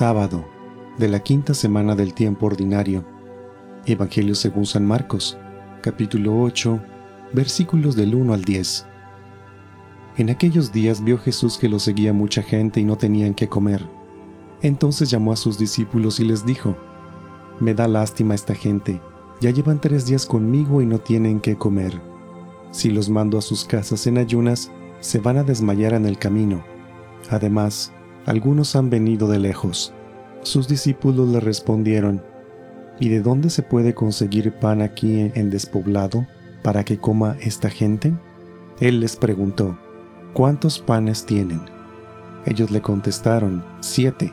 Sábado de la quinta semana del tiempo ordinario. Evangelio según San Marcos, capítulo 8, versículos del 1 al 10. En aquellos días vio Jesús que lo seguía mucha gente y no tenían que comer. Entonces llamó a sus discípulos y les dijo, Me da lástima esta gente, ya llevan tres días conmigo y no tienen que comer. Si los mando a sus casas en ayunas, se van a desmayar en el camino. Además, algunos han venido de lejos. Sus discípulos le respondieron, ¿Y de dónde se puede conseguir pan aquí en despoblado para que coma esta gente? Él les preguntó, ¿cuántos panes tienen? Ellos le contestaron, siete.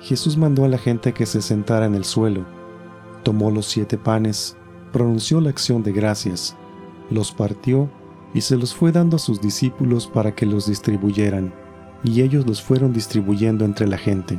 Jesús mandó a la gente que se sentara en el suelo, tomó los siete panes, pronunció la acción de gracias, los partió y se los fue dando a sus discípulos para que los distribuyeran y ellos los fueron distribuyendo entre la gente.